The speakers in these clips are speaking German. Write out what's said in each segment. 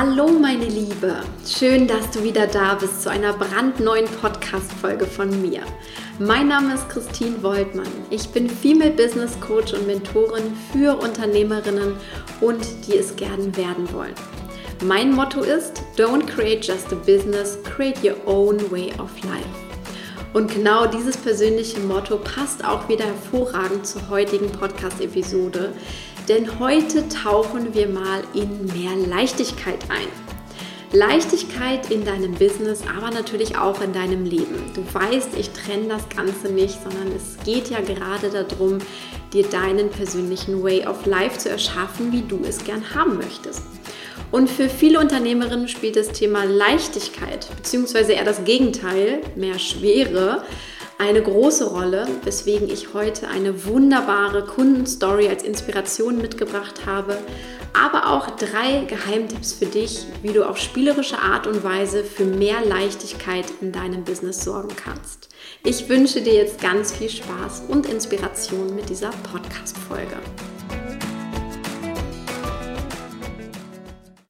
Hallo meine Liebe, schön, dass du wieder da bist zu einer brandneuen Podcast-Folge von mir. Mein Name ist Christine Woltmann. Ich bin Female Business Coach und Mentorin für Unternehmerinnen und die es gern werden wollen. Mein Motto ist, don't create just a business, create your own way of life. Und genau dieses persönliche Motto passt auch wieder hervorragend zur heutigen Podcast-Episode, denn heute tauchen wir mal in mehr Leichtigkeit ein. Leichtigkeit in deinem Business, aber natürlich auch in deinem Leben. Du weißt, ich trenne das Ganze nicht, sondern es geht ja gerade darum, dir deinen persönlichen Way of Life zu erschaffen, wie du es gern haben möchtest. Und für viele Unternehmerinnen spielt das Thema Leichtigkeit, beziehungsweise eher das Gegenteil, mehr Schwere, eine große Rolle, weswegen ich heute eine wunderbare Kundenstory als Inspiration mitgebracht habe, aber auch drei Geheimtipps für dich, wie du auf spielerische Art und Weise für mehr Leichtigkeit in deinem Business sorgen kannst. Ich wünsche dir jetzt ganz viel Spaß und Inspiration mit dieser Podcast-Folge.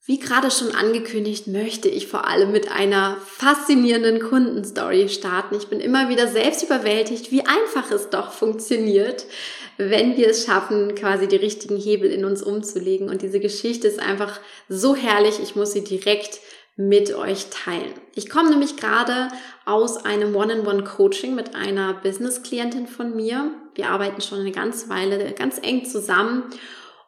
Wie gerade schon angekündigt, möchte ich vor allem mit einer faszinierenden Kundenstory starten. Ich bin immer wieder selbst überwältigt, wie einfach es doch funktioniert, wenn wir es schaffen, quasi die richtigen Hebel in uns umzulegen. Und diese Geschichte ist einfach so herrlich. Ich muss sie direkt mit euch teilen. Ich komme nämlich gerade aus einem One-on-One-Coaching mit einer Business-Klientin von mir. Wir arbeiten schon eine ganze Weile ganz eng zusammen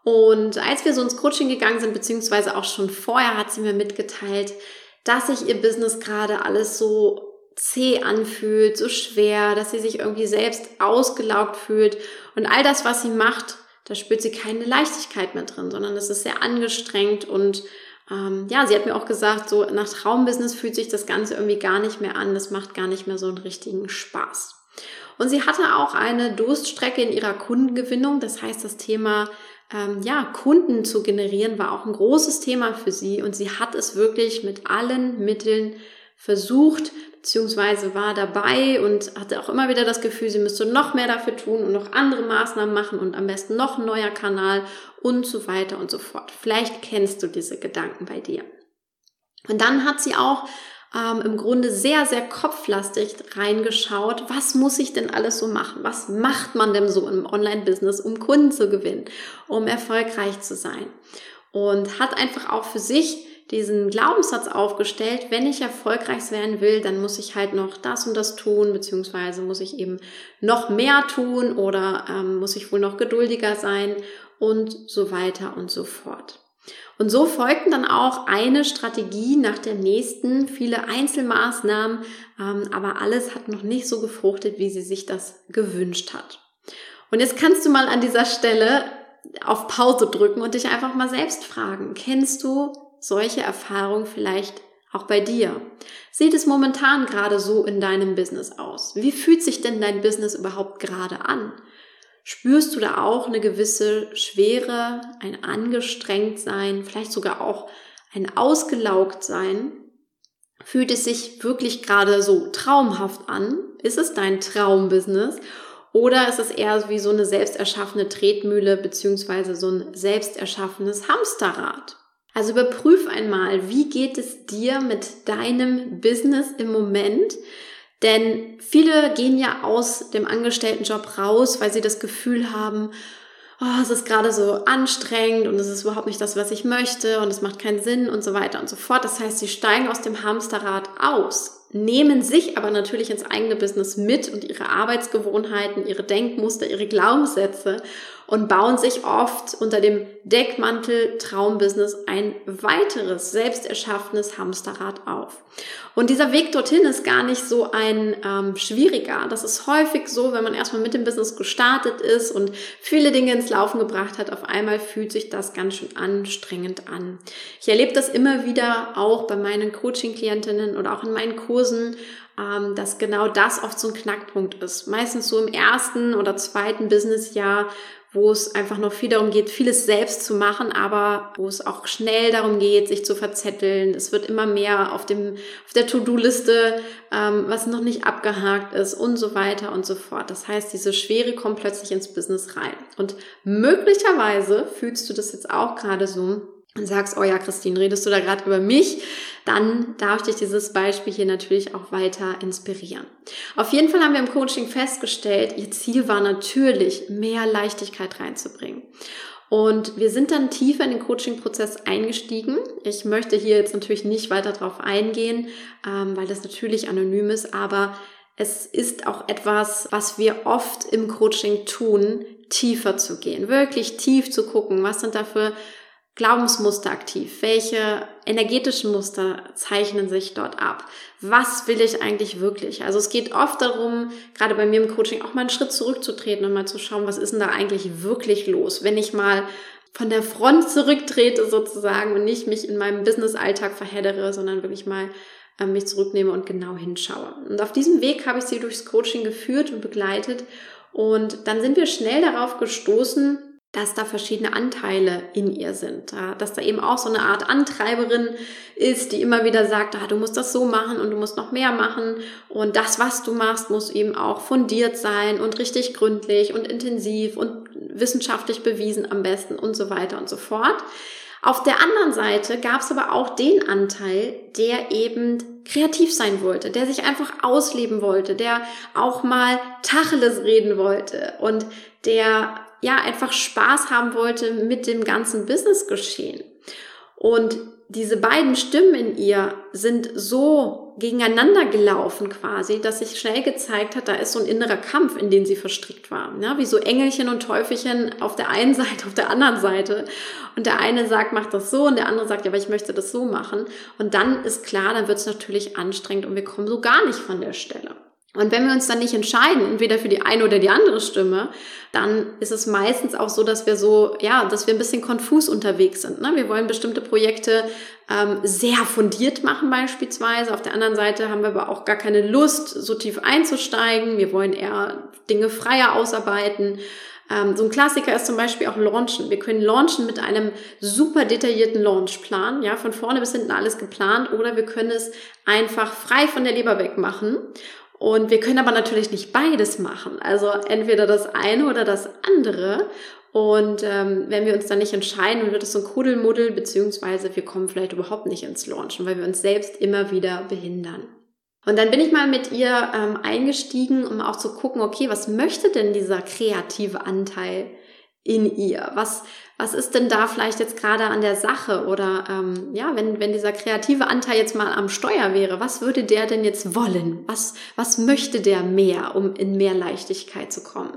und als wir so ins Coaching gegangen sind, beziehungsweise auch schon vorher, hat sie mir mitgeteilt, dass sich ihr Business gerade alles so zäh anfühlt, so schwer, dass sie sich irgendwie selbst ausgelaugt fühlt. Und all das, was sie macht, da spürt sie keine Leichtigkeit mehr drin, sondern es ist sehr angestrengt und ähm, ja, sie hat mir auch gesagt, so nach Traumbusiness fühlt sich das Ganze irgendwie gar nicht mehr an, das macht gar nicht mehr so einen richtigen Spaß. Und sie hatte auch eine Durststrecke in ihrer Kundengewinnung, das heißt das Thema ähm, ja, Kunden zu generieren, war auch ein großes Thema für sie und sie hat es wirklich mit allen Mitteln versucht, beziehungsweise war dabei und hatte auch immer wieder das Gefühl, sie müsste noch mehr dafür tun und noch andere Maßnahmen machen und am besten noch ein neuer Kanal und so weiter und so fort. Vielleicht kennst du diese Gedanken bei dir. Und dann hat sie auch ähm, im Grunde sehr, sehr kopflastig reingeschaut, was muss ich denn alles so machen? Was macht man denn so im Online-Business, um Kunden zu gewinnen, um erfolgreich zu sein? Und hat einfach auch für sich diesen Glaubenssatz aufgestellt, wenn ich erfolgreich werden will, dann muss ich halt noch das und das tun, beziehungsweise muss ich eben noch mehr tun oder ähm, muss ich wohl noch geduldiger sein und so weiter und so fort. Und so folgten dann auch eine Strategie nach der nächsten, viele Einzelmaßnahmen, ähm, aber alles hat noch nicht so gefruchtet, wie sie sich das gewünscht hat. Und jetzt kannst du mal an dieser Stelle auf Pause drücken und dich einfach mal selbst fragen, kennst du solche Erfahrungen vielleicht auch bei dir? Sieht es momentan gerade so in deinem Business aus? Wie fühlt sich denn dein Business überhaupt gerade an? Spürst du da auch eine gewisse Schwere, ein angestrengt sein, vielleicht sogar auch ein ausgelaugt sein? Fühlt es sich wirklich gerade so traumhaft an? Ist es dein Traumbusiness? Oder ist es eher wie so eine selbst erschaffene Tretmühle beziehungsweise so ein selbst erschaffenes Hamsterrad? Also überprüf einmal, wie geht es dir mit deinem Business im Moment? Denn viele gehen ja aus dem Angestelltenjob raus, weil sie das Gefühl haben, oh, es ist gerade so anstrengend und es ist überhaupt nicht das, was ich möchte und es macht keinen Sinn und so weiter und so fort. Das heißt, sie steigen aus dem Hamsterrad aus, nehmen sich aber natürlich ins eigene Business mit und ihre Arbeitsgewohnheiten, ihre Denkmuster, ihre Glaubenssätze und bauen sich oft unter dem Deckmantel Traumbusiness ein weiteres selbst erschaffenes Hamsterrad auf. Und dieser Weg dorthin ist gar nicht so ein ähm, schwieriger. Das ist häufig so, wenn man erstmal mit dem Business gestartet ist und viele Dinge ins Laufen gebracht hat, auf einmal fühlt sich das ganz schön anstrengend an. Ich erlebe das immer wieder auch bei meinen Coaching-Klientinnen oder auch in meinen Kursen, ähm, dass genau das oft so ein Knackpunkt ist. Meistens so im ersten oder zweiten Businessjahr, wo es einfach noch viel darum geht, vieles selbst zu machen, aber wo es auch schnell darum geht, sich zu verzetteln. Es wird immer mehr auf dem auf der To-Do-Liste, ähm, was noch nicht abgehakt ist und so weiter und so fort. Das heißt, diese Schwere kommt plötzlich ins Business rein. Und möglicherweise fühlst du das jetzt auch gerade so, und sagst, oh ja, Christine, redest du da gerade über mich? Dann darf dich dieses Beispiel hier natürlich auch weiter inspirieren. Auf jeden Fall haben wir im Coaching festgestellt, ihr Ziel war natürlich, mehr Leichtigkeit reinzubringen. Und wir sind dann tiefer in den Coaching-Prozess eingestiegen. Ich möchte hier jetzt natürlich nicht weiter drauf eingehen, ähm, weil das natürlich anonym ist, aber es ist auch etwas, was wir oft im Coaching tun, tiefer zu gehen, wirklich tief zu gucken, was sind da für Glaubensmuster aktiv? Welche energetischen Muster zeichnen sich dort ab? Was will ich eigentlich wirklich? Also es geht oft darum, gerade bei mir im Coaching auch mal einen Schritt zurückzutreten und mal zu schauen, was ist denn da eigentlich wirklich los? Wenn ich mal von der Front zurücktrete sozusagen und nicht mich in meinem Business-Alltag verheddere, sondern wirklich mal äh, mich zurücknehme und genau hinschaue. Und auf diesem Weg habe ich sie durchs Coaching geführt und begleitet. Und dann sind wir schnell darauf gestoßen, dass da verschiedene Anteile in ihr sind, dass da eben auch so eine Art Antreiberin ist, die immer wieder sagt, ah, du musst das so machen und du musst noch mehr machen und das, was du machst, muss eben auch fundiert sein und richtig gründlich und intensiv und wissenschaftlich bewiesen am besten und so weiter und so fort. Auf der anderen Seite gab es aber auch den Anteil, der eben kreativ sein wollte, der sich einfach ausleben wollte, der auch mal Tacheles reden wollte und der ja einfach Spaß haben wollte mit dem ganzen Business geschehen. Und diese beiden Stimmen in ihr sind so gegeneinander gelaufen quasi, dass sich schnell gezeigt hat, da ist so ein innerer Kampf, in den sie verstrickt war. Ja, wie so Engelchen und Teufelchen auf der einen Seite, auf der anderen Seite. Und der eine sagt, mach das so und der andere sagt, ja, aber ich möchte das so machen. Und dann ist klar, dann wird es natürlich anstrengend und wir kommen so gar nicht von der Stelle. Und wenn wir uns dann nicht entscheiden, entweder für die eine oder die andere Stimme, dann ist es meistens auch so, dass wir so, ja, dass wir ein bisschen konfus unterwegs sind. Ne? Wir wollen bestimmte Projekte ähm, sehr fundiert machen beispielsweise. Auf der anderen Seite haben wir aber auch gar keine Lust, so tief einzusteigen. Wir wollen eher Dinge freier ausarbeiten. Ähm, so ein Klassiker ist zum Beispiel auch Launchen. Wir können launchen mit einem super detaillierten Launchplan, ja, von vorne bis hinten alles geplant, oder wir können es einfach frei von der Leber weg machen und wir können aber natürlich nicht beides machen. Also entweder das eine oder das andere. Und ähm, wenn wir uns dann nicht entscheiden, wird es so ein Kuddelmuddel, beziehungsweise wir kommen vielleicht überhaupt nicht ins Launchen, weil wir uns selbst immer wieder behindern. Und dann bin ich mal mit ihr ähm, eingestiegen, um auch zu gucken, okay, was möchte denn dieser kreative Anteil in ihr? Was, was ist denn da vielleicht jetzt gerade an der Sache? Oder ähm, ja, wenn, wenn dieser kreative Anteil jetzt mal am Steuer wäre, was würde der denn jetzt wollen? Was, was möchte der mehr, um in mehr Leichtigkeit zu kommen?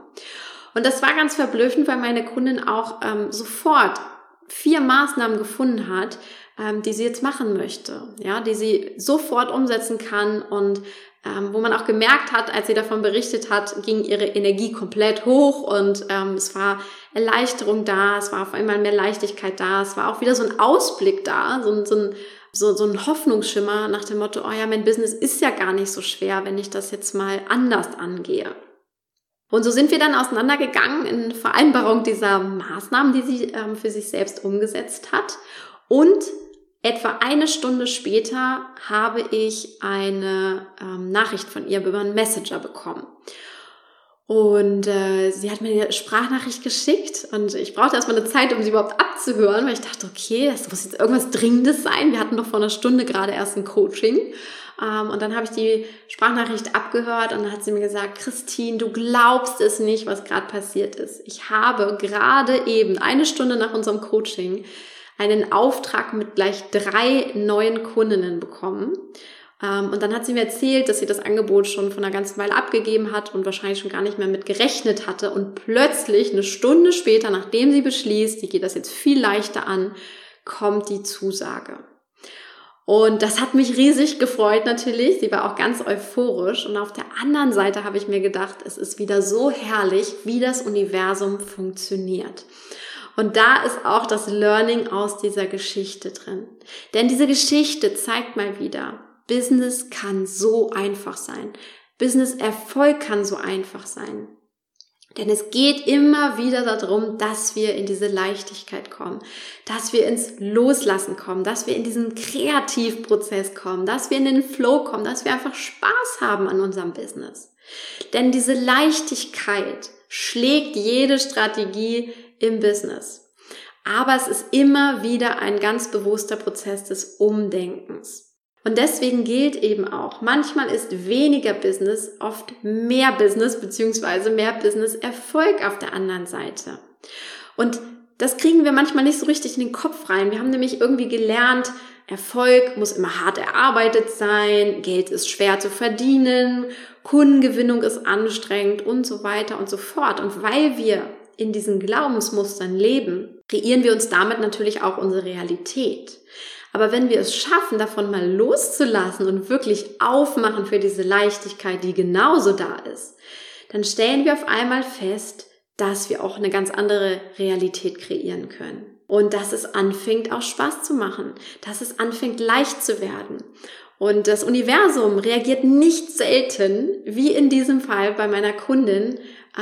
Und das war ganz verblüffend, weil meine Kundin auch ähm, sofort vier Maßnahmen gefunden hat, ähm, die sie jetzt machen möchte, ja, die sie sofort umsetzen kann und ähm, wo man auch gemerkt hat, als sie davon berichtet hat, ging ihre Energie komplett hoch und ähm, es war Erleichterung da, es war auf einmal mehr Leichtigkeit da, es war auch wieder so ein Ausblick da, so, so ein so, so ein Hoffnungsschimmer nach dem Motto, oh ja, mein Business ist ja gar nicht so schwer, wenn ich das jetzt mal anders angehe. Und so sind wir dann auseinandergegangen in Vereinbarung dieser Maßnahmen, die sie ähm, für sich selbst umgesetzt hat. Und Etwa eine Stunde später habe ich eine ähm, Nachricht von ihr über einen Messenger bekommen. Und äh, sie hat mir eine Sprachnachricht geschickt und ich brauchte erstmal eine Zeit, um sie überhaupt abzuhören, weil ich dachte, okay, das muss jetzt irgendwas Dringendes sein. Wir hatten doch vor einer Stunde gerade erst ein Coaching. Ähm, und dann habe ich die Sprachnachricht abgehört und dann hat sie mir gesagt, Christine, du glaubst es nicht, was gerade passiert ist. Ich habe gerade eben eine Stunde nach unserem Coaching einen Auftrag mit gleich drei neuen Kundinnen bekommen. Ähm, und dann hat sie mir erzählt, dass sie das Angebot schon von einer ganzen Weile abgegeben hat und wahrscheinlich schon gar nicht mehr mit gerechnet hatte. Und plötzlich, eine Stunde später, nachdem sie beschließt, sie geht das jetzt viel leichter an, kommt die Zusage. Und das hat mich riesig gefreut natürlich. Sie war auch ganz euphorisch. Und auf der anderen Seite habe ich mir gedacht, es ist wieder so herrlich, wie das Universum funktioniert. Und da ist auch das Learning aus dieser Geschichte drin. Denn diese Geschichte zeigt mal wieder, Business kann so einfach sein. Business Erfolg kann so einfach sein. Denn es geht immer wieder darum, dass wir in diese Leichtigkeit kommen, dass wir ins Loslassen kommen, dass wir in diesen Kreativprozess kommen, dass wir in den Flow kommen, dass wir einfach Spaß haben an unserem Business. Denn diese Leichtigkeit schlägt jede Strategie im Business. Aber es ist immer wieder ein ganz bewusster Prozess des Umdenkens. Und deswegen gilt eben auch, manchmal ist weniger Business oft mehr Business beziehungsweise mehr Business Erfolg auf der anderen Seite. Und das kriegen wir manchmal nicht so richtig in den Kopf rein. Wir haben nämlich irgendwie gelernt, Erfolg muss immer hart erarbeitet sein, Geld ist schwer zu verdienen, Kundengewinnung ist anstrengend und so weiter und so fort. Und weil wir in diesen Glaubensmustern leben, kreieren wir uns damit natürlich auch unsere Realität. Aber wenn wir es schaffen, davon mal loszulassen und wirklich aufmachen für diese Leichtigkeit, die genauso da ist, dann stellen wir auf einmal fest, dass wir auch eine ganz andere Realität kreieren können. Und dass es anfängt, auch Spaß zu machen, dass es anfängt, leicht zu werden. Und das Universum reagiert nicht selten, wie in diesem Fall bei meiner Kundin,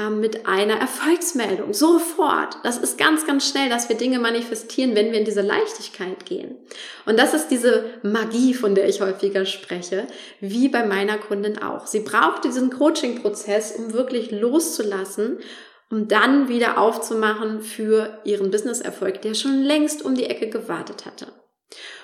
mit einer Erfolgsmeldung. Sofort. Das ist ganz, ganz schnell, dass wir Dinge manifestieren, wenn wir in diese Leichtigkeit gehen. Und das ist diese Magie, von der ich häufiger spreche, wie bei meiner Kundin auch. Sie braucht diesen Coaching-Prozess, um wirklich loszulassen um dann wieder aufzumachen für ihren Businesserfolg, der schon längst um die Ecke gewartet hatte.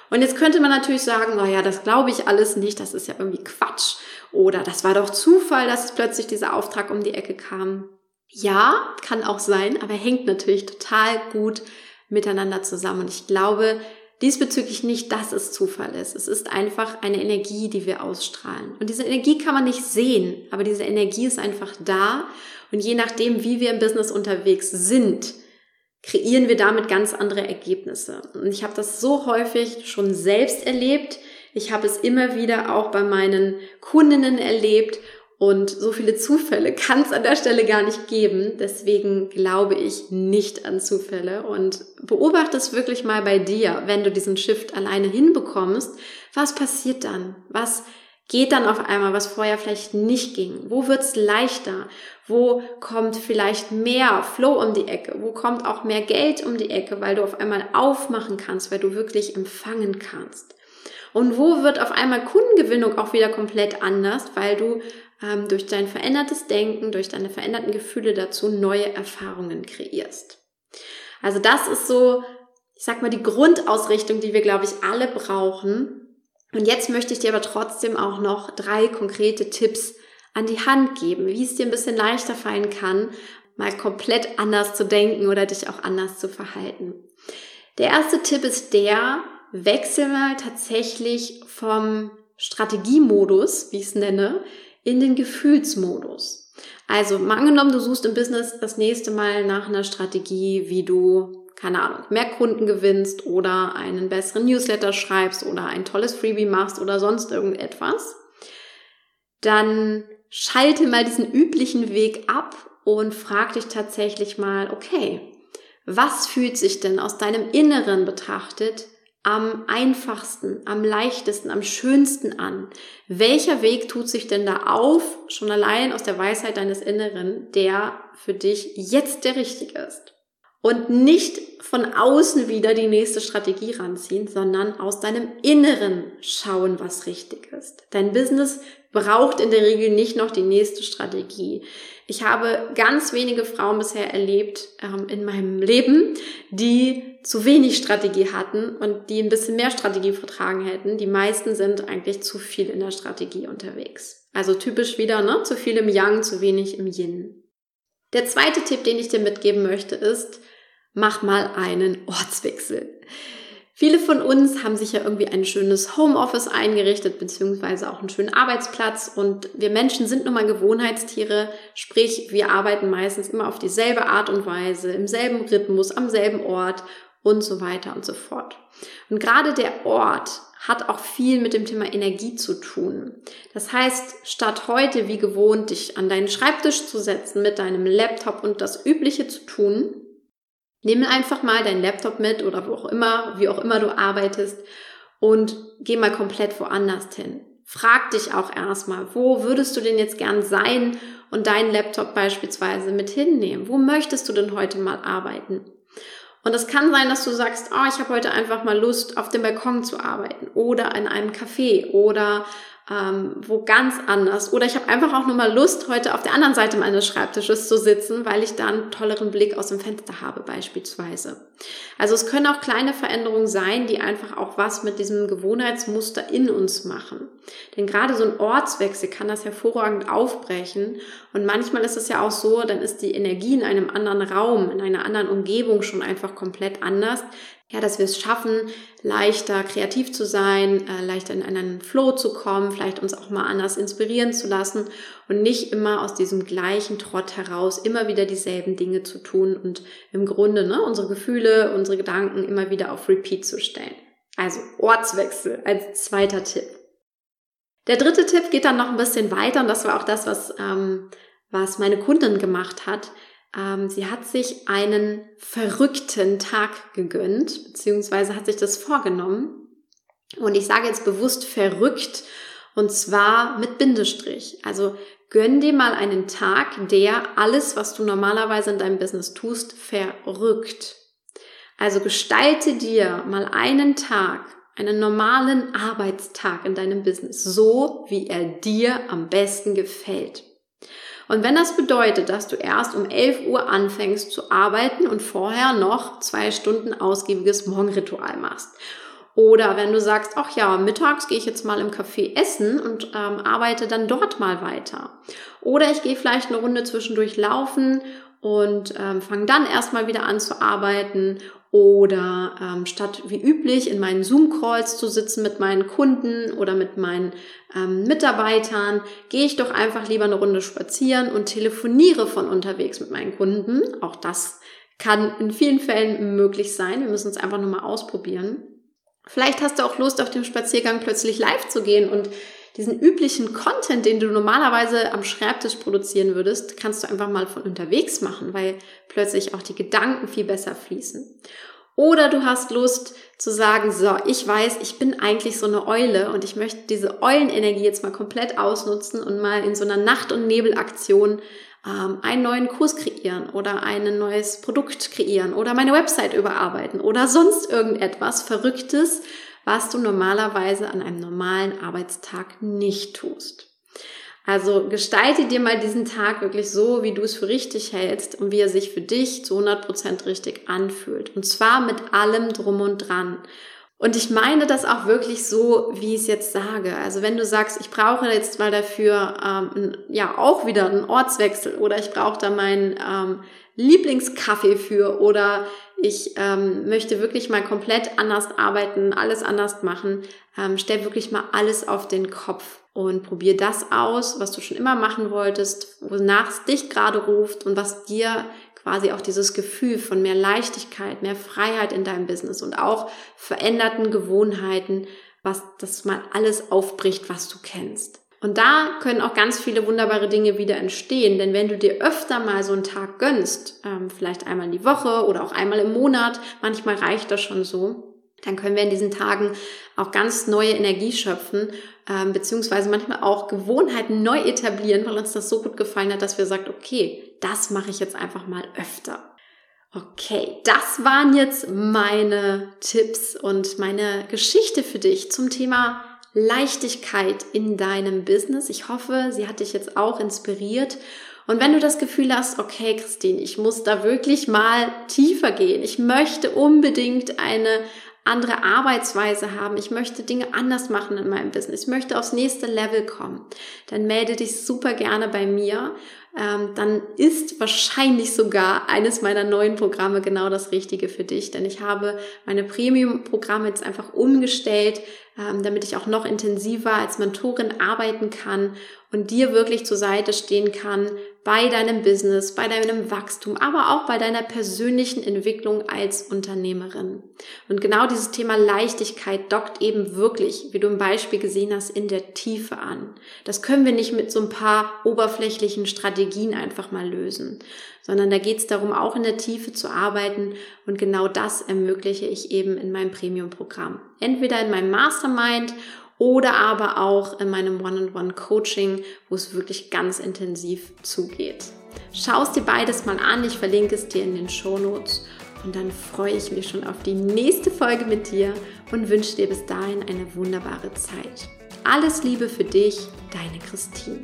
Und jetzt könnte man natürlich sagen, naja, das glaube ich alles nicht, das ist ja irgendwie Quatsch. Oder das war doch Zufall, dass plötzlich dieser Auftrag um die Ecke kam. Ja, kann auch sein, aber hängt natürlich total gut miteinander zusammen. Und ich glaube diesbezüglich nicht, dass es Zufall ist. Es ist einfach eine Energie, die wir ausstrahlen. Und diese Energie kann man nicht sehen, aber diese Energie ist einfach da. Und je nachdem, wie wir im Business unterwegs sind, kreieren wir damit ganz andere Ergebnisse. Und ich habe das so häufig schon selbst erlebt. Ich habe es immer wieder auch bei meinen Kundinnen erlebt. Und so viele Zufälle kann es an der Stelle gar nicht geben. Deswegen glaube ich nicht an Zufälle und beobachte es wirklich mal bei dir, wenn du diesen Shift alleine hinbekommst. Was passiert dann? Was geht dann auf einmal, was vorher vielleicht nicht ging? Wo wird's leichter? Wo kommt vielleicht mehr Flow um die Ecke? Wo kommt auch mehr Geld um die Ecke, weil du auf einmal aufmachen kannst, weil du wirklich empfangen kannst? Und wo wird auf einmal Kundengewinnung auch wieder komplett anders, weil du ähm, durch dein verändertes Denken, durch deine veränderten Gefühle dazu neue Erfahrungen kreierst? Also das ist so, ich sag mal, die Grundausrichtung, die wir, glaube ich, alle brauchen, und jetzt möchte ich dir aber trotzdem auch noch drei konkrete Tipps an die Hand geben, wie es dir ein bisschen leichter fallen kann, mal komplett anders zu denken oder dich auch anders zu verhalten. Der erste Tipp ist der, wechsel mal tatsächlich vom Strategiemodus, wie ich es nenne, in den Gefühlsmodus. Also mal angenommen, du suchst im Business das nächste Mal nach einer Strategie, wie du keine Ahnung, mehr Kunden gewinnst oder einen besseren Newsletter schreibst oder ein tolles Freebie machst oder sonst irgendetwas, dann schalte mal diesen üblichen Weg ab und frag dich tatsächlich mal, okay, was fühlt sich denn aus deinem Inneren betrachtet am einfachsten, am leichtesten, am schönsten an? Welcher Weg tut sich denn da auf, schon allein aus der Weisheit deines Inneren, der für dich jetzt der richtige ist? Und nicht von außen wieder die nächste Strategie ranziehen, sondern aus deinem Inneren schauen, was richtig ist. Dein Business braucht in der Regel nicht noch die nächste Strategie. Ich habe ganz wenige Frauen bisher erlebt ähm, in meinem Leben, die zu wenig Strategie hatten und die ein bisschen mehr Strategie vertragen hätten. Die meisten sind eigentlich zu viel in der Strategie unterwegs. Also typisch wieder, ne? Zu viel im Yang, zu wenig im Yin. Der zweite Tipp, den ich dir mitgeben möchte, ist, mach mal einen Ortswechsel. Viele von uns haben sich ja irgendwie ein schönes Homeoffice eingerichtet, beziehungsweise auch einen schönen Arbeitsplatz. Und wir Menschen sind nun mal Gewohnheitstiere, sprich, wir arbeiten meistens immer auf dieselbe Art und Weise, im selben Rhythmus, am selben Ort und so weiter und so fort. Und gerade der Ort hat auch viel mit dem Thema Energie zu tun. Das heißt, statt heute wie gewohnt dich an deinen Schreibtisch zu setzen mit deinem Laptop und das Übliche zu tun, Nimm einfach mal deinen Laptop mit oder wo auch immer, wie auch immer du arbeitest und geh mal komplett woanders hin. Frag dich auch erstmal, wo würdest du denn jetzt gern sein und deinen Laptop beispielsweise mit hinnehmen? Wo möchtest du denn heute mal arbeiten? Und es kann sein, dass du sagst, oh, ich habe heute einfach mal Lust, auf dem Balkon zu arbeiten oder in einem Café oder ähm, wo ganz anders. Oder ich habe einfach auch nur mal Lust, heute auf der anderen Seite meines Schreibtisches zu sitzen, weil ich da einen tolleren Blick aus dem Fenster habe beispielsweise. Also es können auch kleine Veränderungen sein, die einfach auch was mit diesem Gewohnheitsmuster in uns machen. Denn gerade so ein Ortswechsel kann das hervorragend aufbrechen. Und manchmal ist es ja auch so, dann ist die Energie in einem anderen Raum, in einer anderen Umgebung schon einfach komplett anders ja, dass wir es schaffen, leichter kreativ zu sein, äh, leichter in einen Flow zu kommen, vielleicht uns auch mal anders inspirieren zu lassen und nicht immer aus diesem gleichen Trott heraus immer wieder dieselben Dinge zu tun und im Grunde ne, unsere Gefühle, unsere Gedanken immer wieder auf Repeat zu stellen. Also Ortswechsel als zweiter Tipp. Der dritte Tipp geht dann noch ein bisschen weiter und das war auch das, was, ähm, was meine Kundin gemacht hat. Ähm, sie hat sich einen verrückten Tag gegönnt, beziehungsweise hat sich das vorgenommen. Und ich sage jetzt bewusst verrückt, und zwar mit Bindestrich. Also gönn dir mal einen Tag, der alles, was du normalerweise in deinem Business tust, verrückt. Also gestalte dir mal einen Tag, einen normalen Arbeitstag in deinem Business, so wie er dir am besten gefällt. Und wenn das bedeutet, dass du erst um 11 Uhr anfängst zu arbeiten und vorher noch zwei Stunden ausgiebiges Morgenritual machst. Oder wenn du sagst, ach ja, mittags gehe ich jetzt mal im Café essen und ähm, arbeite dann dort mal weiter. Oder ich gehe vielleicht eine Runde zwischendurch laufen und ähm, fange dann erstmal wieder an zu arbeiten oder ähm, statt wie üblich in meinen Zoom-Calls zu sitzen mit meinen Kunden oder mit meinen ähm, Mitarbeitern, gehe ich doch einfach lieber eine Runde spazieren und telefoniere von unterwegs mit meinen Kunden. Auch das kann in vielen Fällen möglich sein. Wir müssen es einfach nur mal ausprobieren. Vielleicht hast du auch Lust, auf dem Spaziergang plötzlich live zu gehen und diesen üblichen Content, den du normalerweise am Schreibtisch produzieren würdest, kannst du einfach mal von unterwegs machen, weil plötzlich auch die Gedanken viel besser fließen. Oder du hast Lust zu sagen, so, ich weiß, ich bin eigentlich so eine Eule und ich möchte diese Eulenenergie jetzt mal komplett ausnutzen und mal in so einer Nacht- und Nebelaktion ähm, einen neuen Kurs kreieren oder ein neues Produkt kreieren oder meine Website überarbeiten oder sonst irgendetwas Verrücktes, was du normalerweise an einem normalen Arbeitstag nicht tust. Also gestalte dir mal diesen Tag wirklich so, wie du es für richtig hältst und wie er sich für dich zu 100% richtig anfühlt. Und zwar mit allem drum und dran. Und ich meine das auch wirklich so, wie ich es jetzt sage. Also wenn du sagst, ich brauche jetzt mal dafür ähm, ja auch wieder einen Ortswechsel oder ich brauche da meinen ähm, Lieblingskaffee für oder ich ähm, möchte wirklich mal komplett anders arbeiten, alles anders machen, ähm, stell wirklich mal alles auf den Kopf und probier das aus, was du schon immer machen wolltest, wonach es dich gerade ruft und was dir quasi auch dieses Gefühl von mehr Leichtigkeit, mehr Freiheit in deinem Business und auch veränderten Gewohnheiten, was das mal alles aufbricht, was du kennst. Und da können auch ganz viele wunderbare Dinge wieder entstehen, denn wenn du dir öfter mal so einen Tag gönnst, ähm, vielleicht einmal in die Woche oder auch einmal im Monat, manchmal reicht das schon so, dann können wir in diesen Tagen auch ganz neue Energie schöpfen, ähm, beziehungsweise manchmal auch Gewohnheiten neu etablieren, weil uns das so gut gefallen hat, dass wir sagt, okay, das mache ich jetzt einfach mal öfter. Okay, das waren jetzt meine Tipps und meine Geschichte für dich zum Thema Leichtigkeit in deinem Business. Ich hoffe, sie hat dich jetzt auch inspiriert. Und wenn du das Gefühl hast, okay, Christine, ich muss da wirklich mal tiefer gehen. Ich möchte unbedingt eine andere Arbeitsweise haben, ich möchte Dinge anders machen in meinem Business, ich möchte aufs nächste Level kommen, dann melde dich super gerne bei mir. Ähm, dann ist wahrscheinlich sogar eines meiner neuen Programme genau das Richtige für dich, denn ich habe meine Premium-Programme jetzt einfach umgestellt, ähm, damit ich auch noch intensiver als Mentorin arbeiten kann und dir wirklich zur Seite stehen kann bei deinem Business, bei deinem Wachstum, aber auch bei deiner persönlichen Entwicklung als Unternehmerin. Und genau dieses Thema Leichtigkeit dockt eben wirklich, wie du im Beispiel gesehen hast, in der Tiefe an. Das können wir nicht mit so ein paar oberflächlichen Strategien einfach mal lösen, sondern da geht es darum, auch in der Tiefe zu arbeiten und genau das ermögliche ich eben in meinem Premium-Programm. Entweder in meinem Mastermind oder aber auch in meinem One-on-One-Coaching, wo es wirklich ganz intensiv zugeht. Schau es dir beides mal an, ich verlinke es dir in den Show Notes und dann freue ich mich schon auf die nächste Folge mit dir und wünsche dir bis dahin eine wunderbare Zeit. alles Liebe für dich, deine Christine.